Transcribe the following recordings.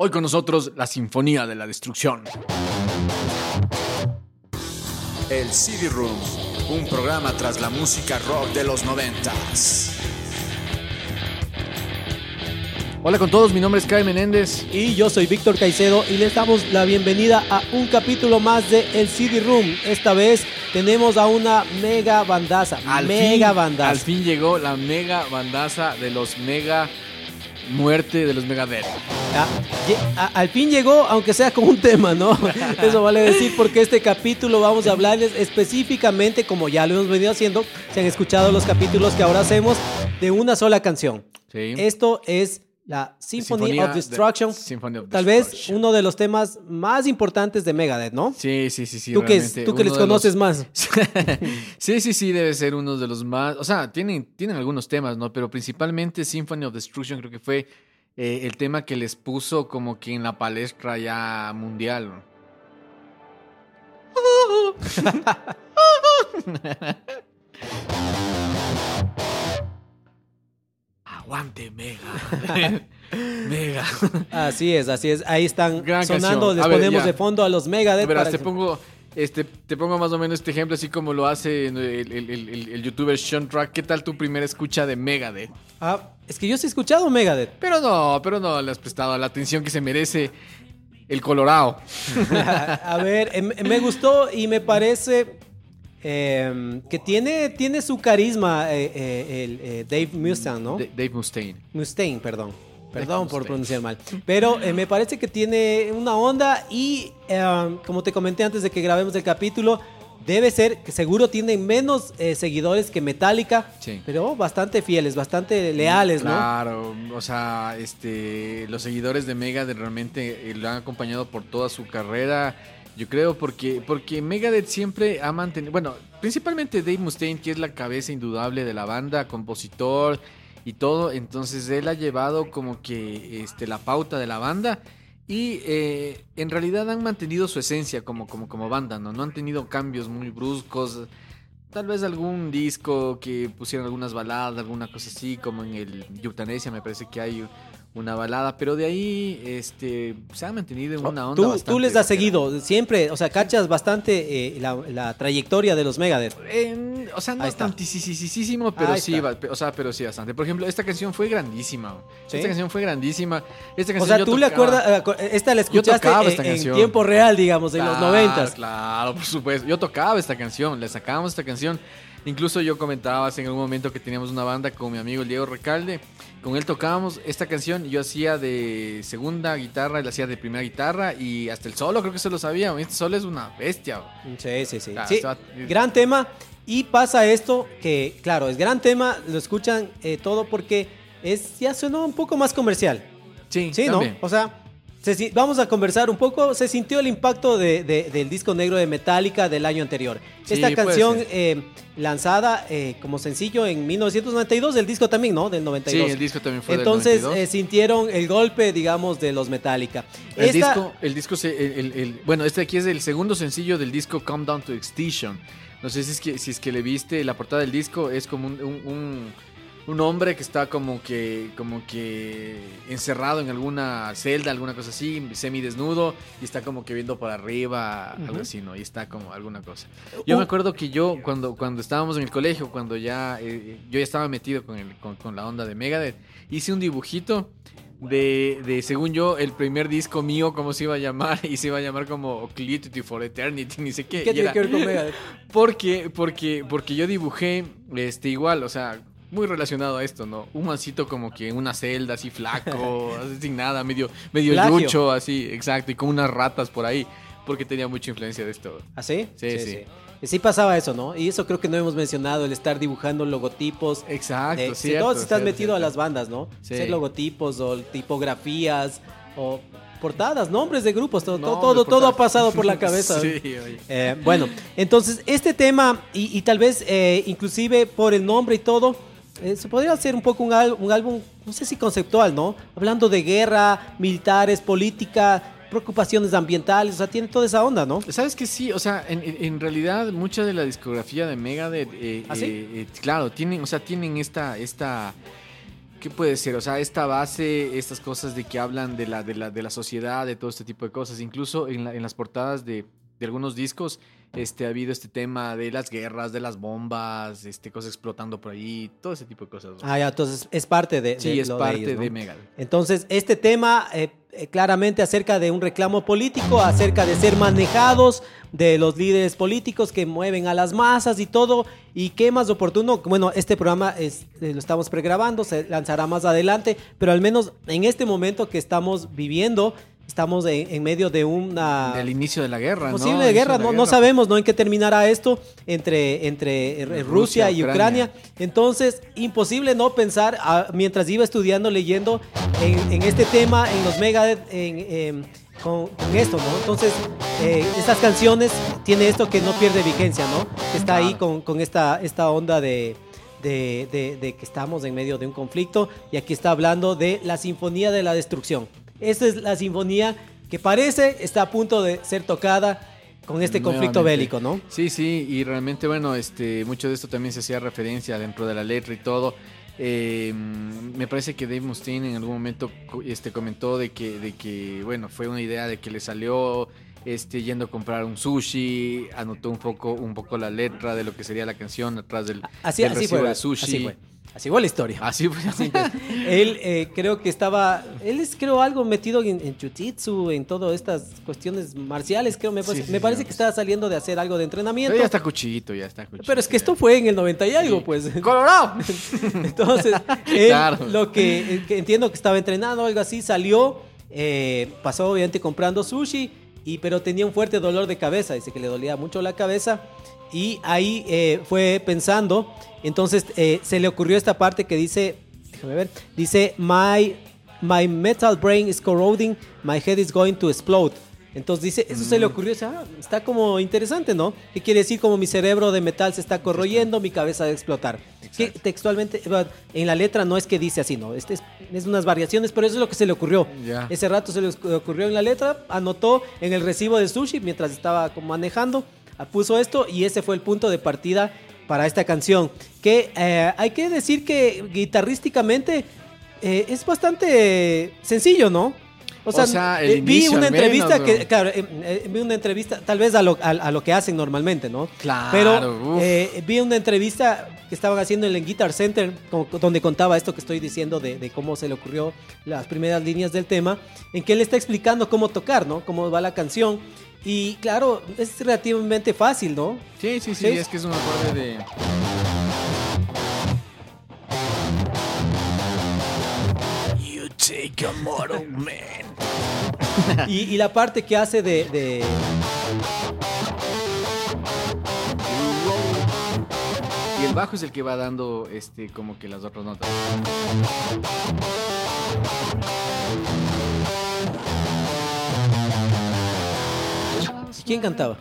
Hoy con nosotros la Sinfonía de la Destrucción. El CD Room, un programa tras la música rock de los noventas. Hola con todos, mi nombre es Kai Menéndez. Y yo soy Víctor Caicedo y les damos la bienvenida a un capítulo más de El CD Room. Esta vez tenemos a una mega bandaza. Al mega fin, bandaza. Al fin llegó la mega bandaza de los mega muerte de los Megadeth. Ah, al fin llegó, aunque sea con un tema, ¿no? Eso vale decir porque este capítulo vamos a hablarles específicamente, como ya lo hemos venido haciendo, se han escuchado los capítulos que ahora hacemos, de una sola canción. Sí. Esto es la Symphony Sinfonía of de- Destruction. Symphony of Tal vez uno de los temas más importantes de Megadeth, ¿no? Sí, sí, sí, sí. tú que, tú que les los- conoces más. sí, sí, sí, debe ser uno de los más. O sea, tienen, tienen algunos temas, ¿no? Pero principalmente Symphony of Destruction creo que fue eh, el tema que les puso como que en la palestra ya mundial. ¿no? Aguante, Mega. Mega. Así es, así es. Ahí están Gran sonando, canción. les A ponemos ya. de fondo a los Megadeth. Verás, te pongo, este, te pongo más o menos este ejemplo, así como lo hace el, el- el- el- el youtuber Sean Track. ¿Qué tal tu primera escucha de Megadeth? Ah, es que yo sí he escuchado Megadeth. Pero no, pero no le has prestado la atención que se merece el Colorado. a ver, em- me gustó y me parece em, que tiene, tiene su carisma eh, eh, el, eh, Dave Mustaine, ¿no? Da- Dave Mustaine. Mustaine, perdón. Perdón por Mustaine. pronunciar mal. Pero eh, me parece que tiene una onda y, em, como te comenté antes de que grabemos el capítulo, debe ser que seguro tienen menos eh, seguidores que Metallica, Sí. pero bastante fieles, bastante leales, ¿no? Claro, o sea, este, los seguidores de Megadeth realmente eh, lo han acompañado por toda su carrera. Yo creo porque, porque Megadeth siempre ha mantenido, bueno, principalmente Dave Mustaine, que es la cabeza indudable de la banda, compositor y todo, entonces él ha llevado como que este, la pauta de la banda y eh, en realidad han mantenido su esencia como, como, como banda, ¿no? No han tenido cambios muy bruscos. Tal vez algún disco que pusieran algunas baladas, alguna cosa así, como en el Eutanasia me parece que hay una balada, pero de ahí este se ha mantenido en una onda Tú, bastante tú les has seguido siempre, o sea, cachas bastante eh, la, la trayectoria de los Megadeth. En- o sea, no tantísimo, pero Ahí sí, está. o sea, pero sí bastante. Por ejemplo, esta canción fue grandísima. ¿Sí? Esta canción fue grandísima. Esta O canción sea, yo tú le tocaba- acuerdas, eh, esta la escuchaste en, esta en canción. tiempo real, digamos, en los Claro, noventas. Claro, por supuesto. Yo tocaba esta canción, le sacábamos esta canción. Incluso yo comentaba en algún momento que teníamos una banda con mi amigo Diego Recalde. Con él tocábamos esta canción. Yo hacía de segunda guitarra, él hacía de primera guitarra y hasta el solo creo que se lo sabía. Este solo es una bestia. Sí, sí, sí. Sí, se va- Gran tema. Y pasa esto que, claro, es gran tema, lo escuchan eh, todo porque es ya suena un poco más comercial. Sí, Sí, ¿no? O sea, se vamos a conversar un poco. Se sintió el impacto de- de- del disco negro de Metallica del año anterior. Sí, Esta canción eh, lanzada eh, como sencillo en 1992, el disco también, ¿no? Del Sí, 92. el disco también fue Entonces del 92. eh, sintieron el golpe, digamos, de los Metallica. El Esta- disco, el disco se- el- el- el- bueno, este aquí es el segundo sencillo del disco Come Down to Extinction. No sé si es que, si es que le viste, la portada del disco es como un, un- un- un hombre que está como que, como que encerrado en alguna celda, alguna cosa así, semidesnudo, y está como que viendo para arriba, algo así, ¿no? Y está como alguna cosa. Yo Uh. me acuerdo que yo, cuando, cuando estábamos en el colegio, cuando ya, eh, yo ya estaba metido con, el, con, con la onda de Megadeth, hice un dibujito de, de, según yo, el primer disco mío, cómo se iba a llamar, y se iba a llamar como Occludity for Eternity, ni sé qué. ¿Qué tiene que ver con Megadeth? Porque, porque, porque yo dibujé, este, igual, o sea, muy relacionado a esto, ¿no? Un mancito como que en una celda, así flaco, así sin nada, medio, medio Plagio. lucho, así, exacto, y con unas ratas por ahí, porque tenía mucha influencia de esto. ¿Ah, sí? Sí, sí. Sí pasaba eso, ¿no? Y eso creo que no hemos mencionado, el estar dibujando logotipos. Exacto, de- cierto, todos estás cierto, metido a cierto. las bandas, ¿no? Sí. Hacer logotipos o tipografías o portadas, nombres de grupos, todo, todo, Nombres, todo, todo ha pasado por la cabeza. sí, oye. Eh, bueno, entonces este tema, y, y tal vez eh, inclusive por el nombre y todo, eh, se podría hacer un poco un, un álbum, no sé si conceptual, ¿no? Hablando de guerra, militares, política, preocupaciones ambientales, o sea, tiene toda esa onda, ¿no? ¿Sabes que sí? O sea, en, realidad mucha de la discografía de Megadeth, eh, ¿Ah, sí? eh, eh, claro, tienen, o sea, tienen esta, esta, ¿qué puede ser? O sea, esta base, estas cosas de que hablan de la, de la, de la sociedad, de todo este tipo de cosas. Incluso en, la- en las portadas de, de algunos discos, este, ha habido este tema de las guerras, de las bombas, este, cosas explotando por ahí, todo ese tipo de cosas. ¿no? Ah, ya, entonces es parte de, sí, de es lo parte ellos, ¿no? de Megadeth. Entonces, este tema eh, eh, claramente acerca de un reclamo político, acerca de ser manejados de los líderes políticos que mueven a las masas y todo. Y qué más oportuno, bueno, este programa es, eh, lo estamos pregrabando, se lanzará más adelante, pero al menos en este momento que estamos viviendo, estamos en, en medio de una Del inicio de la guerra, ¿no? posible Inicio guerra, no, no sabemos ¿no? en qué terminará esto entre, entre Rusia, Rusia, y Ucrania. Ucrania. Entonces, imposible no pensar, ah, mientras iba estudiando, leyendo en, en este tema, en los Megadeth, en, con, con esto, ¿no? Entonces, eh, estas canciones tiene esto que no pierde vigencia, ¿no? Está ahí con, con esta, esta onda de, de, de- de que estamos en medio de un conflicto y aquí está hablando de la Sinfonía de la Destrucción. Esta es la sinfonía que parece está a punto de ser tocada con este conflicto Nuevamente. bélico, ¿no? Sí, sí, y realmente, bueno, este, mucho de esto también se hacía referencia dentro de la letra y todo. Eh, me parece que Dave Mustaine en algún momento este, comentó de que, de que, bueno, fue una idea de que le salió este, yendo a comprar un sushi, anotó un poco, un poco la letra de lo que sería la canción atrás del, Así, del así recibo fue, de sushi. así fue. Así fue la historia. Así fue. Así él eh, creo que estaba, él es creo algo metido en, en jiu-jitsu, en todas estas cuestiones marciales, creo, me, parece- Sí, sí, me sí, parece no, que estaba saliendo de hacer algo de entrenamiento. Pero ya está cuchito, ya está cuchito. Pero es que esto fue en el 90 y algo, Sí. pues. ¡Colorado! Entonces, él, Claro. lo que, eh, que entiendo que estaba entrenando o algo así, salió, eh, pasó obviamente comprando sushi, y, pero tenía un fuerte dolor de cabeza, dice que le dolía mucho la cabeza, y ahí eh, fue pensando, entonces eh, se le ocurrió esta parte que dice, déjame ver, dice, my, my metal brain is corroding, my head is going to explode. Entonces dice, eso se le ocurrió, dice, ah, está como interesante, ¿no? ¿Qué quiere decir? Como mi cerebro de metal se está corroyendo, mi cabeza va a explotar. Que textualmente, eh, en la letra no es que dice así, no, este es, es unas variaciones, pero eso es lo que se le ocurrió. Ya. Ese rato se le ocurrió en la letra, anotó en el recibo de sushi mientras estaba como manejando, puso esto y ese fue el punto de partida para esta canción. Que eh, hay que decir que guitarrísticamente eh, es bastante sencillo, ¿no? O sea, eh, vi una entrevista menos, que, eh, vi una entrevista, tal vez a lo, a, a lo que hacen normalmente, ¿no? Claro, Pero vi una entrevista que estaban haciendo en el Guitar Center, donde contaba esto que estoy diciendo de, de cómo se le ocurrió las primeras líneas del tema, en que él está explicando cómo tocar, ¿no? Cómo va la canción. Y claro, es relativamente fácil, ¿no? Sí, sí, sí, Sí. es que es un acorde de... You take a mortal man. Y, y la parte que hace de, de- Y el bajo es el que va dando este como que las otras notas. ¿Quién cantaba?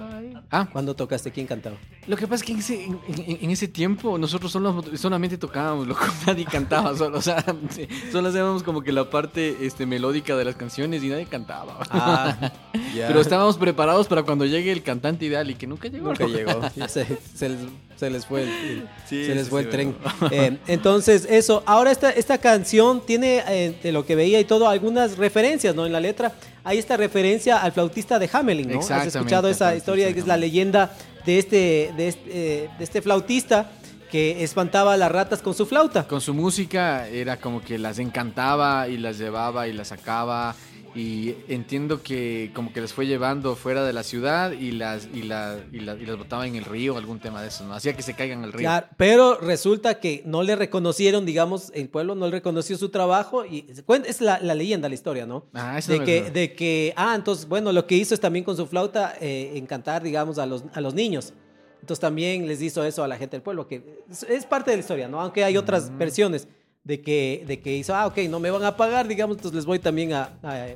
Ah, Cuando tocaste, ¿quién cantaba? lo que pasa es que en ese, en, en- en ese tiempo nosotros solo, solamente tocábamos, loco, nadie cantaba solo, o sea, solo hacíamos como que la parte este, melódica de las canciones y nadie cantaba. Ah. Pero estábamos preparados para cuando llegue el cantante ideal y que nunca llegó. Nunca llegó. se, se les, se les fue el, el- Sí, se les sí, fue sí, el tren. bueno. Eh, entonces, eso. Ahora esta, esta canción tiene, eh, de lo que veía y todo, algunas referencias, ¿no? En la letra. Hay esta referencia al flautista de Hamelin, ¿no? ¿Has escuchado esa historia de que es la Leyenda de este, de este, de este flautista que espantaba a las ratas con su flauta. Con su música era como que las encantaba y las llevaba y las sacaba. Y entiendo que como que las fue llevando fuera de la ciudad y las, y, la- y, la- y las botaba en el río, algún tema de eso, ¿no? Hacía que se caigan al río. Claro, pero resulta que no le reconocieron, digamos, el pueblo no le reconoció su trabajo y es la, la leyenda, la historia, ¿no? Ah, eso de no me que, acuerdo. de que, ah, entonces, bueno, lo que hizo es también con su flauta eh, encantar, digamos, a los, a los niños. Entonces también les hizo eso a la gente del pueblo, que es, es parte de la historia, ¿no? Aunque hay otras Mm. versiones de que, de que hizo, ah, ok, no me van a pagar, digamos, entonces les voy también a, a-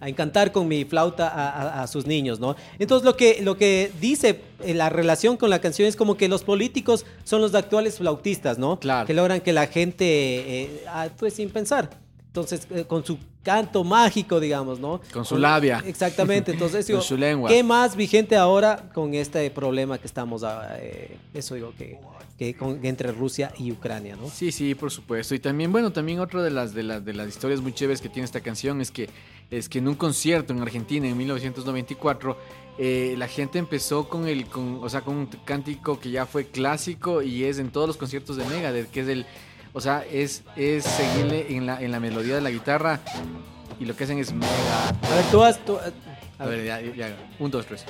a encantar con mi flauta a, sus niños, ¿no? Entonces lo que, lo que dice eh, la relación con la canción es como que los políticos son los actuales flautistas, ¿no? Claro. Que logran que la gente eh, actúe sin pensar. Entonces, eh, con su canto mágico, digamos, ¿no? Con su labia. Exactamente. Entonces, Con digo, su lengua. ¿qué más vigente ahora con este problema que estamos, ah, eh, eso digo, que, que con- entre Rusia y Ucrania, ¿no? Sí, sí, por supuesto. Y también, bueno, también otra de las, de las, de las historias muy chéveres que tiene esta canción es que, es que en un concierto en Argentina en 1994, eh, la gente empezó con el, con, o sea, con un cántico que ya fue clásico y es en todos los conciertos de Megadeth, que es el, o sea, es, es seguirle en la, en la melodía de la guitarra y lo que hacen es mega. A ver, tú has... tú- A ver, ya, ya, un, dos, tres.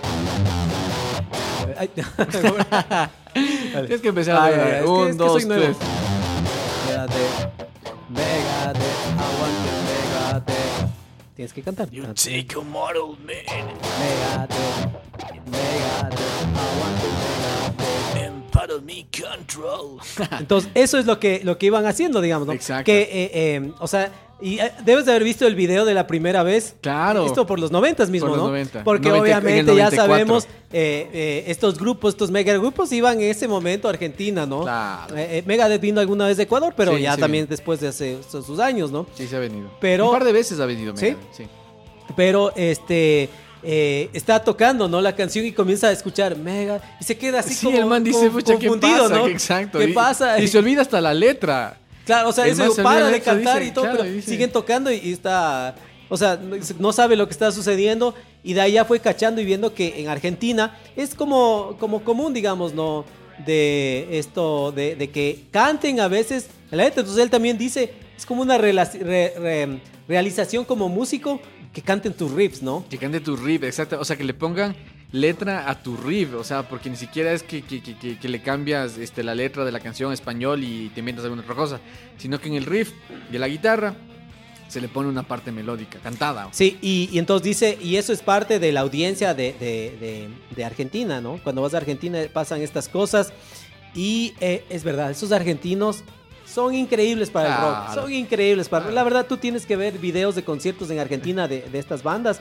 ay, Tienes que empezar a ver. es que- un, es que dos, soy nuevo. tres. Megadeth, Megadeth, aguante Megadeth. Tienes que cantar. You take a model man Megadeth, Megadeth, aguante. Of me control. Entonces, eso es lo que, lo que iban haciendo, digamos, ¿no? Exacto. Que, eh, eh, o sea, y eh, debes de haber visto el video de la primera vez. Claro. Esto por los noventas mismo, Por los ¿no? 90. Porque 90 obviamente ya 94. sabemos, eh, eh, estos grupos, estos mega grupos iban en ese momento a Argentina, ¿no? Claro. Eh, eh, Megadeth vino alguna vez de Ecuador, pero Sí, ya sí también vino. después de hace sus años, ¿no? Sí, se ha venido. Pero- Un par de veces ha venido ¿Sí? Megadeth, sí. Pero este eh, está tocando, ¿no? La canción y comienza a escuchar Mega y se queda así sí, como, el man dice, como pucha, ¿qué confundido, pasa? ¿no? Exacto. ¿Qué y, pasa? Y se olvida hasta la letra. Claro, o sea, eso para de cantar dice, y todo, claro, pero dice- siguen tocando y, y está, o sea, no- sabe lo que está sucediendo y de ahí ya fue cachando y viendo que en Argentina es como, como común, digamos, ¿no? De esto, de, de que canten a veces la letra. Entonces él también dice, es como una relaci- re- re- realización como músico que canten tus riffs, ¿no? Que cante tu riff, exacto. O sea, que le pongan letra a tu riff. O sea, porque ni siquiera es que, que- que- que- le cambias este, la letra de la canción español y te inventas alguna otra cosa. Sino que en el riff de la guitarra se le pone una parte melódica, cantada. Sí, y, y entonces dice, y eso es parte de la audiencia de, de- de- de Argentina, ¿no? Cuando vas a Argentina pasan estas cosas y eh, es verdad, esos argentinos son increíbles para el rock, Claro. son increíbles para... La verdad, tú tienes que ver videos de conciertos en Argentina de, de estas bandas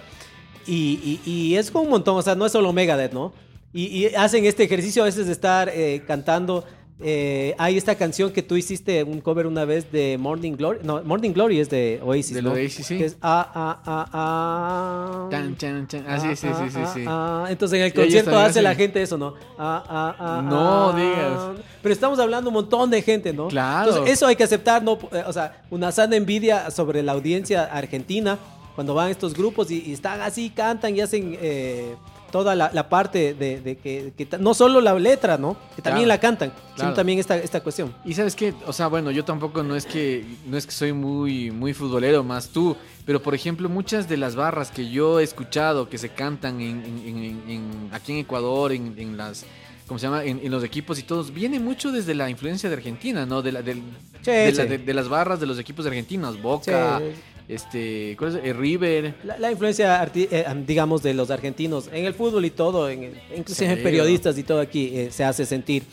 y, y- y es como un montón, o sea, no es solo Megadeth, ¿no? Y, y hacen este ejercicio a veces de estar eh, cantando. Eh, hay esta canción que tú hiciste un cover una vez de Morning Glory. No, Morning Glory es de Oasis. De ¿no? Oasis, sí. Que es ah, ah, ah, ah. Chan, chan, chan. Ah, sí, sí, sí, sí. sí. ah, ah. Entonces en el Sí, concierto hace la gente eso, ¿no? Ah, ah, ah, No ah. digas. Pero estamos hablando un montón de gente, ¿no? Claro. Entonces eso hay que aceptar, ¿no? Eh, O sea, una sana envidia sobre la audiencia argentina cuando van estos grupos y, y están así, cantan y hacen eh, toda la, la parte de, de que, que no solo la letra, ¿no? Que también Claro. la cantan, sino Claro. también esta, esta cuestión. Y sabes qué, o sea, bueno, yo tampoco no es que no es que soy muy muy futbolero más tú, pero por ejemplo muchas de las barras que yo he escuchado que se cantan en, en- en- en- aquí en Ecuador, en, en las ¿cómo se llama? En, los equipos y todos, viene mucho desde la influencia de Argentina, ¿no? De, la, del- de, la- sí. de- de las barras de los equipos argentinos, Boca. Este, ¿cuál es? Eh, River. La, la influencia, arti- eh, digamos, de los argentinos en el fútbol y todo, en, el- inclusive en periodistas y todo aquí, eh, se hace sentir.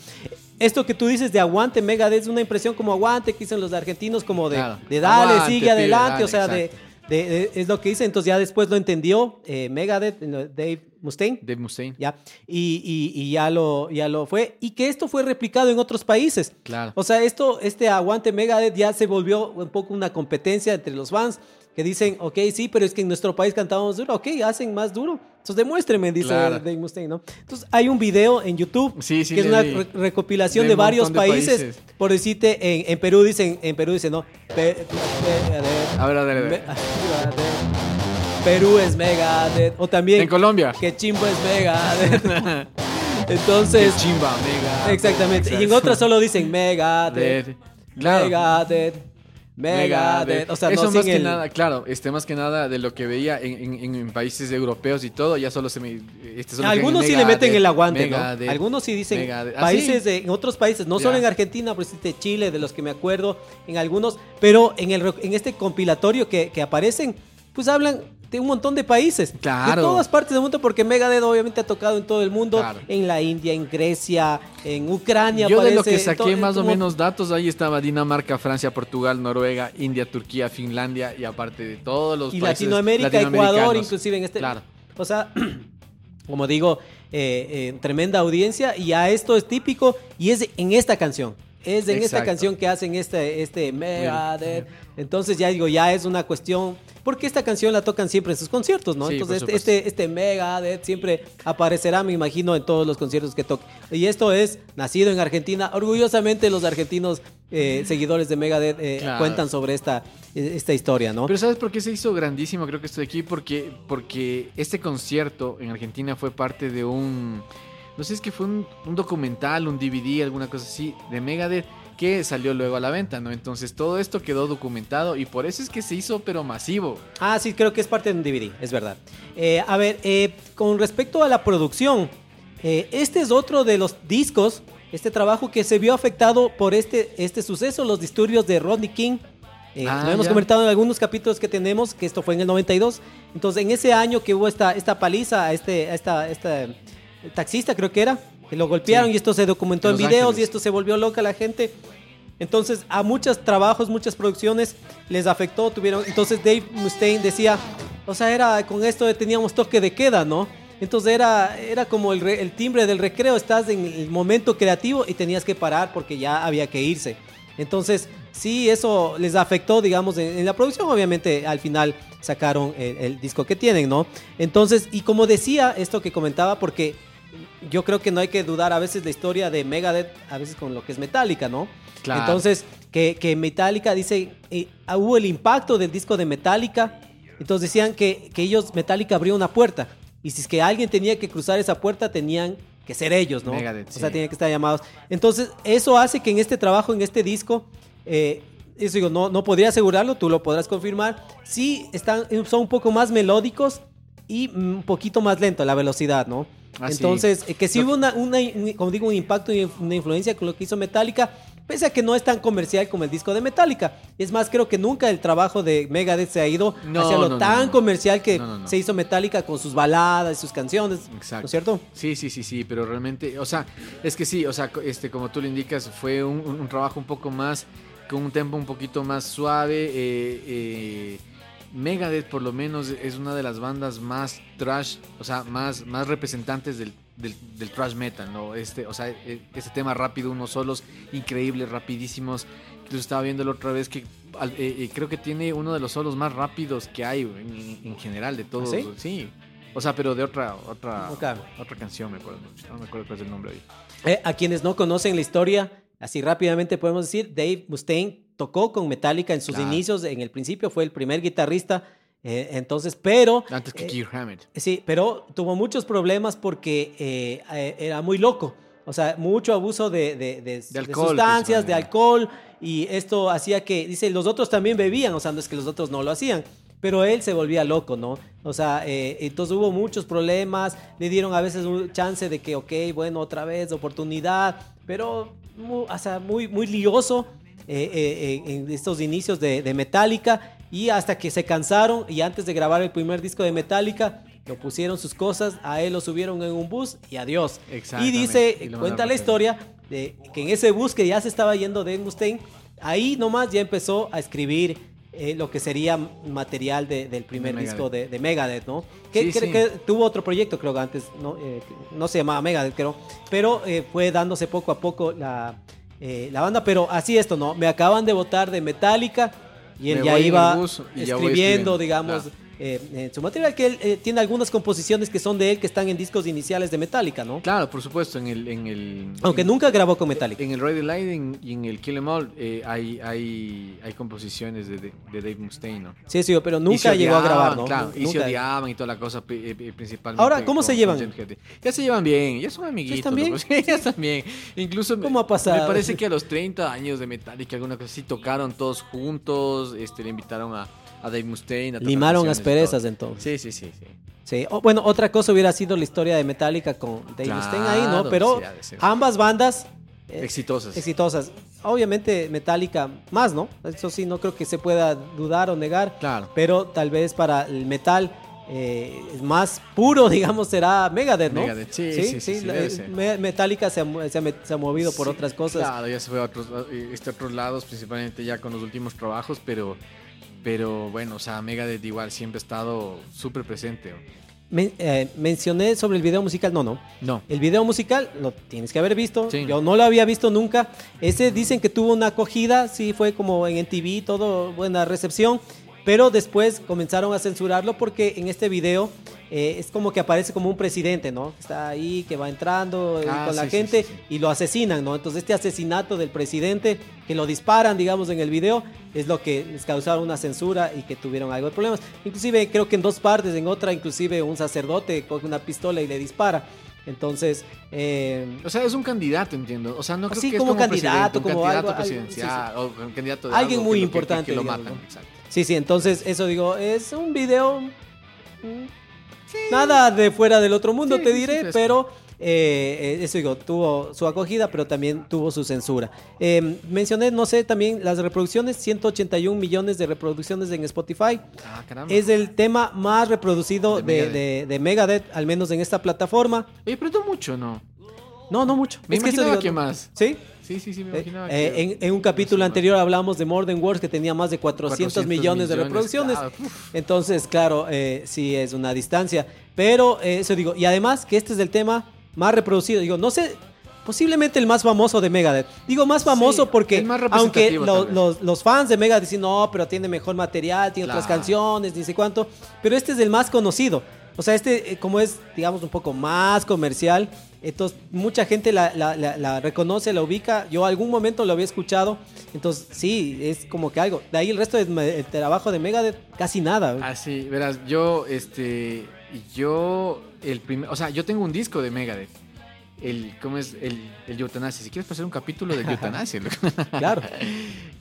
Esto que tú dices de aguante, Megadeth, es una impresión como aguante que dicen los argentinos, como de, Claro. de dale, Aguante, sigue pibe, adelante, dale, o sea, de, exacto. de- de- es lo que dice. Entonces ya después lo entendió eh, Megadeth, Dave Mustaine. de Mustaine. Ya, y, y- y ya, lo, ya lo fue. Y que esto fue replicado en otros países. Claro. O sea, esto, este aguante Megadeth ya se volvió un poco una competencia entre los fans que dicen, ok, sí, pero es que en nuestro país cantamos duro, ok, hacen más duro. Entonces demuéstrenme, dice Claro. Dave Mustaine, ¿no? Entonces hay un video en YouTube Sí, sí, que es una re- recopilación De de, varios de países. países. Por decirte, en, en Perú dicen, en Perú dicen, no, Pe- Megadeth, A ver, a ver, a ver. Megadeth. Perú es Megadeth. O también En Colombia. que chimbo es Megadeth. Entonces, Qué chimba, mega. exactamente. Y en otras solo dicen Megadeth, Dead. Claro. Megadeth, Megadeth. O sea, eso no más sin que el- nada, claro, este más que nada de lo que veía en, en- en países europeos y todo, ya solo se me. Este solo Algunos que sí le meten Megadeth, el aguante, ¿no? Megadeth, Algunos sí dicen Megadeth. Ah, países de, en otros países, no Ya. solo en Argentina, pero de Chile, de los que me acuerdo, en algunos, pero en el en este compilatorio que, que aparecen, pues hablan de un montón de países, Claro. de todas partes del mundo, porque Megadeth obviamente ha tocado en todo el mundo, Claro. en la India, en Grecia, en Ucrania. Yo de lo que saqué más o menos datos, ahí estaba Dinamarca, Francia, Portugal, Noruega, India, Turquía, Finlandia y aparte de todos los y países Latinoamérica, Ecuador, inclusive en este. Claro. O sea, como digo, eh, eh, tremenda audiencia y a esto es típico y es en esta canción. Es en esta canción que hacen este, este Megadeth. Entonces ya digo, ya es una cuestión. Porque esta canción la tocan siempre en sus conciertos, ¿no? Sí, Entonces este, este, este Megadeth siempre aparecerá, me imagino, en todos los conciertos que toque. Y esto es nacido en Argentina. Orgullosamente los argentinos eh, seguidores de Megadeth eh, Claro. cuentan sobre esta, esta historia, ¿no? Pero ¿sabes por qué se hizo grandísimo? Creo que estoy aquí porque, porque este concierto en Argentina fue parte de un... No sé, es que fue un, un documental, un DVD, alguna cosa así, de Megadeth que salió luego a la venta, ¿no? Entonces todo esto quedó documentado y por eso es que se hizo pero masivo. Ah, sí, creo que es parte de un DVD, es verdad. Eh, a ver, eh, con respecto a la producción, eh, este es otro de los discos, este trabajo que se vio afectado por este, este suceso, los disturbios de Rodney King. Ah, lo hemos ya. comentado en algunos capítulos que tenemos, que esto fue en el 92. Entonces, en ese año que hubo esta, esta paliza este, a esta, esta taxista, creo que era, que lo golpearon Sí. y esto se documentó En videos Ángeles. y esto se volvió loca la gente. Entonces, a muchos trabajos, muchas producciones les afectó, tuvieron. Entonces, Dave Mustaine decía, o sea, era con esto teníamos toque de queda, ¿no? Entonces era, era como el, re- el timbre del recreo, estás en el momento creativo y tenías que parar porque ya había que irse. Entonces, sí, eso les afectó, digamos, en, en la producción. Obviamente, al final sacaron el, el disco que tienen, ¿no? Entonces, y como decía, esto que comentaba, porque yo creo que no hay que dudar a veces la historia de Megadeth, a veces con lo que es Metallica, ¿no? Claro. Entonces, que, que Metallica dice, eh, ah, hubo el impacto del disco de Metallica, entonces decían que, que ellos, Metallica abrió una puerta, y si es que alguien tenía que cruzar esa puerta, tenían que ser ellos, ¿no? Megadeth, o sea, sí. tenían que estar llamados. Entonces, eso hace que en este trabajo, en este disco, eh, eso digo, no, no podría asegurarlo, tú lo podrás confirmar, sí están, son un poco más melódicos y un poquito más lento la velocidad, ¿no? Ah. Entonces, eh, que sí hubo una, una, un- como digo, un impacto y una influencia con lo que hizo Metallica, pese a que no es tan comercial como el disco de Metallica. Es más, creo que nunca el trabajo de Megadeth se ha ido No, hacia lo no, tan no. comercial que se hizo Metallica con sus baladas y sus canciones. Exacto. ¿No es cierto? Sí, sí, sí, sí, pero realmente, o sea, es que sí, o sea, este, como tú lo indicas, fue un trabajo un poco más, con un tempo un poquito más suave. eh, eh, Megadeth, por lo menos, es una de las bandas más trash, o sea, más, más representantes del, del, del trash metal, ¿no? Este, o sea, este tema rápido, unos solos increíbles, rapidísimos. Yo estaba viéndolo otra vez que eh, eh, creo que tiene uno de los solos más rápidos que hay en, en general de todos. sí? sí. O sea, pero de otra, otra, otra canción, me acuerdo. mucho. No me acuerdo cuál es el nombre ahí. Eh, a quienes no conocen la historia, así rápidamente podemos decir, Dave Mustaine tocó con Metallica en sus Claro. inicios, en el principio fue el primer guitarrista, eh, entonces, pero... Antes que eh, Kirk Hammett. Sí, pero tuvo muchos problemas porque eh, eh, era muy loco. O sea, mucho abuso de, de- de- de alcohol, sustancias, de principalmente. alcohol. Y esto hacía que, dice, los otros también bebían. O sea, no es que los otros no lo hacían. Pero él se volvía loco, ¿no? O sea, eh, entonces hubo muchos problemas. Le dieron a veces un chance de que, ok, bueno, otra vez, oportunidad. Pero, mu- o sea, muy, muy lioso eh, eh, en estos inicios de, de Metallica y hasta que se cansaron y antes de grabar el primer disco de Metallica lo pusieron sus cosas, a él lo subieron en un bus y adiós. Y dice, Y cuenta la historia de que en ese bus que ya se estaba yendo de Mustaine, ahí nomás ya empezó a escribir eh, lo que sería material de- del primer Megadeth. disco de, de Megadeth, ¿no? Que, Sí, que- sí. que tuvo otro proyecto, creo que antes, no, Eh, no se llamaba Megadeth, creo, pero eh, fue dándose poco a poco la, eh, la banda, pero así esto, ¿no? Me acaban de votar de Metallica y él Me ya iba escribiendo, escribiendo, digamos. Eh, en su material, que él eh, tiene algunas composiciones que son de él, que están en discos iniciales de Metallica, ¿no? Claro, por supuesto, en el... En el Aunque en- nunca grabó con Metallica. En el Ride the y en el Kill Em All eh, hay, hay, hay composiciones de, de, de Dave Mustaine, ¿no? Sí, sí, pero se nunca llegó a grabar, odiaban, ¿no? Claro, y se Nunca. odiaban y toda la cosa, eh, eh, principalmente. Ahora, ¿cómo se con- llevan? James Hetfield. Ya se llevan bien, ya son amiguitos. están bien? loco. Sí, ya están bien. Incluso me- ¿Cómo ha pasado? Me parece que a los 30 años de Metallica, alguna cosa así, tocaron todos juntos, este, le invitaron a, a Dave Mustaine. A Limaron asperezas todo. entonces. Sí, sí, sí, sí. Sí. O, bueno, otra cosa hubiera sido la historia de Metallica con Dave Claro, Mustaine ahí, ¿no? Pero sí, ambas bandas eh, Exitosas. exitosas. Obviamente Metallica más, ¿no? Eso sí, no creo que se pueda dudar o negar. Claro. Pero tal vez para el metal eh, más puro, digamos, será Megadeth, ¿no? Megadeth, sí, sí, la- Metallica se ha, mu- se ha met- se ha movido por otras cosas. Claro, ya se fue a otros, a- este, otros lados, principalmente ya con los últimos trabajos, pero, pero bueno, o sea, Megadeth igual siempre ha estado súper presente. eh, mencioné sobre el video musical, no, no. No. El video musical lo tienes que haber visto. Sí. Yo no lo había visto nunca. Ese dicen que tuvo una acogida, sí fue como en TV, todo buena recepción. Pero después comenzaron a censurarlo porque en este video eh, es como que aparece como un presidente, ¿no? Está ahí, que va entrando eh, Ah, con la sí, sí, gente sí, sí. y lo asesinan, ¿no? Entonces este asesinato del presidente, que lo disparan, digamos, en el video, es lo que les causaron una censura y que tuvieron algo de problemas. Inclusive creo que en dos partes, en otra inclusive un sacerdote coge una pistola y le dispara. Entonces, eh, O sea, es un candidato, entiendo. O sea, no creo Sí, que es como como un candidato, un como candidato algo- algo- presidencial o un candidato de Alguien algo muy que lo- que- importante, que, lo matan. Exacto. Sí, sí, entonces eso digo, es un video... mm, Nada de fuera del otro mundo, Sí, te sí, diré, pero eh, eh, eso digo, tuvo su acogida, pero también tuvo su censura. Eh, mencioné, no sé, también las reproducciones, 181 millones de reproducciones en Spotify. Ah, caramba. Es el tema más reproducido De de, Megadeth. de- de Megadeth, al menos en esta plataforma. Oye, pero mucho, ¿no? No, no mucho. Me Es que eso imaginaba digo, que más. ¿Sí? Sí, sí, sí, me Eh, imaginaba eh, que- en, en un capítulo anterior hablamos de More Than Words que tenía más de 400, 400 millones de reproducciones. claro. Entonces, claro, eh, sí es una distancia. Pero eh, eso digo, y además que este es el tema más reproducido. Digo, no sé, posiblemente el más famoso de Megadeth. Digo más famoso Sí, porque más aunque lo- los, los fans de Megadeth dicen, no, pero tiene mejor material, tiene otras canciones, ni sé cuánto. Pero este es el más conocido. O sea, este, eh, como es, digamos, un poco más comercial, entonces mucha gente la, la- la- la reconoce, la ubica. Yo algún momento lo había escuchado. Entonces, sí, es como que algo. De ahí el resto del trabajo de Megadeth, casi nada. Ah, sí, verás, yo, este, yo, el primer, o sea, yo tengo un disco de Megadeth. El, ¿cómo es? El, el. Si quieres pasar un capítulo del Eutanasia. loco. Claro.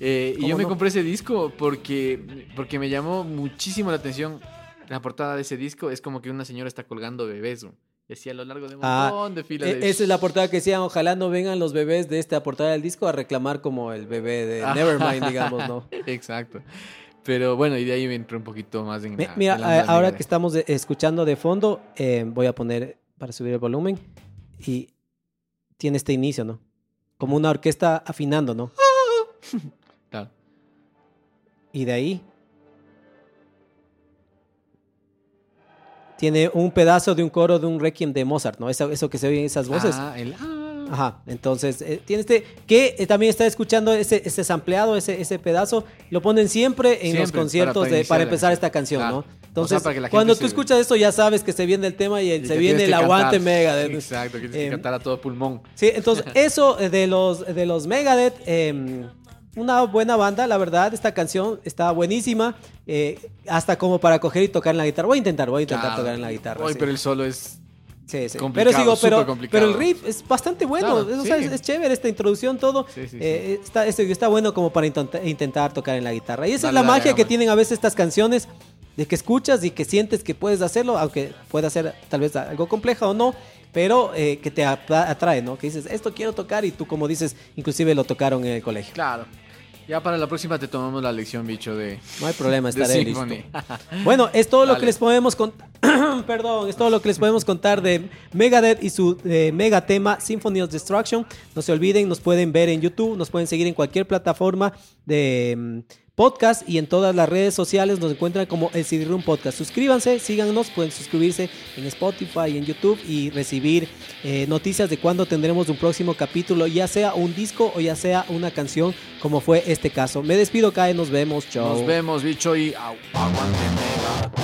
Eh, y ¿Cómo yo me compré ese disco porque, porque me llamó muchísimo la atención. La portada de ese disco es como que una señora está colgando bebés. ¿no? Y así a lo largo de un Ah, montón de filas E- de... Esa es la portada que decían, ojalá no vengan los bebés de esta portada del disco a reclamar como el bebé de Ajá. Nevermind, digamos, ¿no? Exacto. Pero bueno, y de ahí me entré un poquito más en la- Mira, en la onda ahora que estamos escuchando de fondo, eh, voy a poner para subir el volumen y tiene este inicio, ¿no? Como una orquesta afinando, ¿no? Claro. Y de ahí tiene un pedazo de un coro de un requiem de Mozart, ¿no? Eso, eso que se oyen esas voces. Ah, el... ah. Ajá, entonces eh, tiene este que eh, también está escuchando ese, ese sampleado, ese, ese pedazo, lo ponen siempre en los conciertos para- para de, para iniciar la empezar esta canción, Claro. ¿no? O sea, Entonces, para que la gente cuando tú escuchas esto ya sabes que se viene el tema y, el- Y se viene el aguante cantar. Megadeth. Exacto, que tienes Eh, que cantar a todo pulmón. Sí, entonces eso eh, de los, de los Megadeth, eh, una buena banda, la verdad, esta canción está buenísima, eh, hasta como para coger y tocar en la guitarra. Voy a intentar, voy a intentar Claro. tocar en la guitarra. Sí. pero el solo es... Sí, sí. Complicado, Pero sigo, pero, súper complicado. pero el riff es bastante bueno. Claro, o sea, sí. es, es chévere esta introducción, todo. Eh, Está, este- está bueno como para intenta- intentar tocar en la guitarra. Y esa es Dale, la dale, magia que hagámosle. tienen a veces estas canciones, de que escuchas y que sientes que puedes hacerlo, aunque pueda ser tal vez algo compleja o no, pero eh, que te atra- atrae, ¿no? Que dices, esto quiero tocar y tú como dices, inclusive lo tocaron en el colegio. Claro. Ya para la próxima te tomamos la lección, bicho, de, No hay problema, estaré listo. Bueno, es todo lo que les podemos contar. Perdón, es todo lo que les podemos contar de Megadeth y su eh, mega tema Symphony of Destruction. No se olviden, nos pueden ver en YouTube, nos pueden seguir en cualquier plataforma de mm, podcast y en todas las redes sociales nos encuentran como el CD Room Podcast. Suscríbanse, síganos, pueden suscribirse en Spotify y en YouTube y recibir eh, noticias de cuándo tendremos un próximo capítulo, ya sea un disco o ya sea una canción, como fue este caso. Me despido, Kai, nos vemos, chao. Nos vemos, bicho, y au-